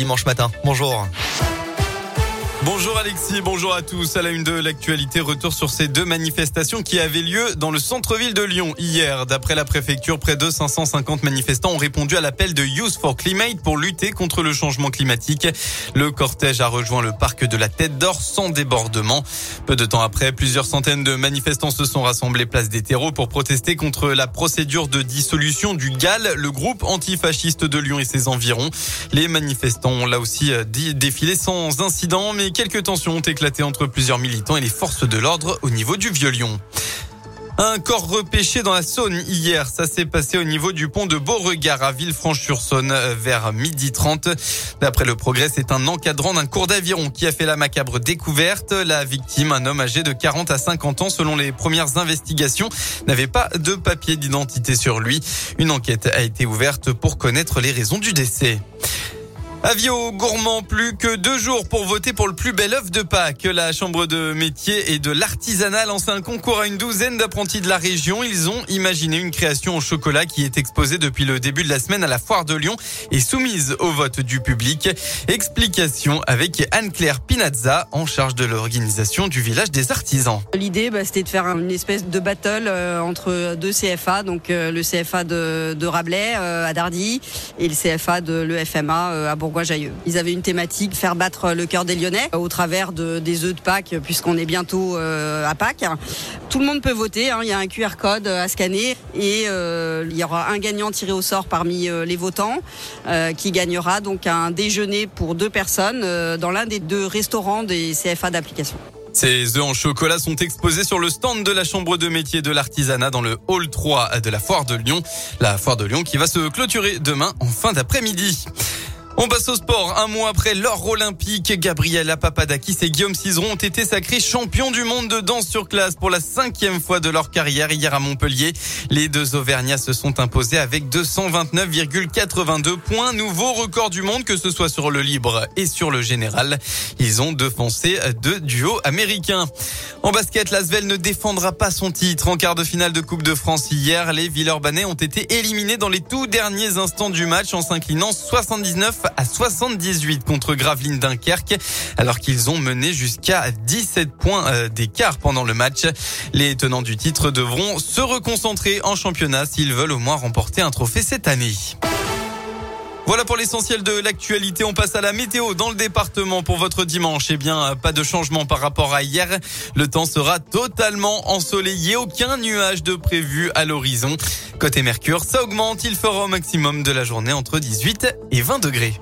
Dimanche matin. Bonjour. Bonjour Alexis, bonjour à tous. À la une de l'actualité, retour sur ces deux manifestations qui avaient lieu dans le centre-ville de Lyon hier. D'après la préfecture, près de 550 manifestants ont répondu à l'appel de Youth for Climate pour lutter contre le changement climatique. Le cortège a rejoint le parc de la Tête d'Or sans débordement. Peu de temps après, plusieurs centaines de manifestants se sont rassemblés place des terreaux pour protester contre la procédure de dissolution du GAL, le groupe antifasciste de Lyon et ses environs. Les manifestants ont là aussi euh, défilé sans incident, mais quelques tensions ont éclaté entre plusieurs militants et les forces de l'ordre au niveau du Vieux-Lyon. Un corps repêché dans la Saône hier. Ça s'est passé au niveau du pont de Beauregard à Villefranche-sur-Saône vers midi 30. D'après le progrès, c'est un encadrant d'un cours d'aviron qui a fait la macabre découverte. La victime, un homme âgé de 40 à 50 ans selon les premières investigations, n'avait pas de papier d'identité sur lui. Une enquête a été ouverte pour connaître les raisons du décès. Avis aux gourmands, plus que deux jours pour voter pour le plus bel œuf de Pâques. La Chambre de métier et de l'artisanat lance un concours à une douzaine d'apprentis de la région. Ils ont imaginé une création au chocolat qui est exposée depuis le début de la semaine à la foire de Lyon et soumise au vote du public. Explication avec Anne-Claire Pinazza en charge de l'organisation du village des artisans. L'idée, bah, c'était de faire une espèce de battle euh, entre deux CFA, donc euh, le CFA de, de Rabelais euh, à Dardy et le CFA de l'EFMA à Bourgogne. Ils avaient une thématique, faire battre le cœur des Lyonnais au travers de, des œufs de Pâques, puisqu'on est bientôt euh, à Pâques. Tout le monde peut voter, hein. il y a un QR code à scanner et euh, il y aura un gagnant tiré au sort parmi euh, les votants qui gagnera donc un déjeuner pour deux personnes dans l'un des deux restaurants des CFA d'application. Ces œufs en chocolat sont exposés sur le stand de la Chambre de métier de l'artisanat dans le hall 3 de la Foire de Lyon. La Foire de Lyon qui va se clôturer demain en fin d'après-midi. On passe au sport. Un mois après l'or olympique, Gabriela Papadakis et Guillaume Cizeron ont été sacrés champions du monde de danse sur classe pour la cinquième fois de leur carrière hier à Montpellier. Les deux Auvergnats se sont imposés avec 229,82 points. Nouveau record du monde, que ce soit sur le libre et sur le général. Ils ont défoncé deux duos américains. En basket, l'Asvel ne défendra pas son titre. En quart de finale de Coupe de France hier, les Villeurbanais ont été éliminés dans les tout derniers instants du match en s'inclinant 79 à 78 contre Gravelines Dunkerque, alors qu'ils ont mené jusqu'à 17 points euh, d'écart pendant le match. Les tenants du titre devront se reconcentrer en championnat s'ils veulent au moins remporter un trophée cette année. Voilà pour l'essentiel de l'actualité. On passe à la météo dans le département pour votre dimanche. Eh bien, pas de changement par rapport à hier. Le temps sera totalement ensoleillé. Aucun nuage de prévu à l'horizon. Côté Mercure, ça augmente. Il fera au maximum de la journée entre 18 et 20 degrés.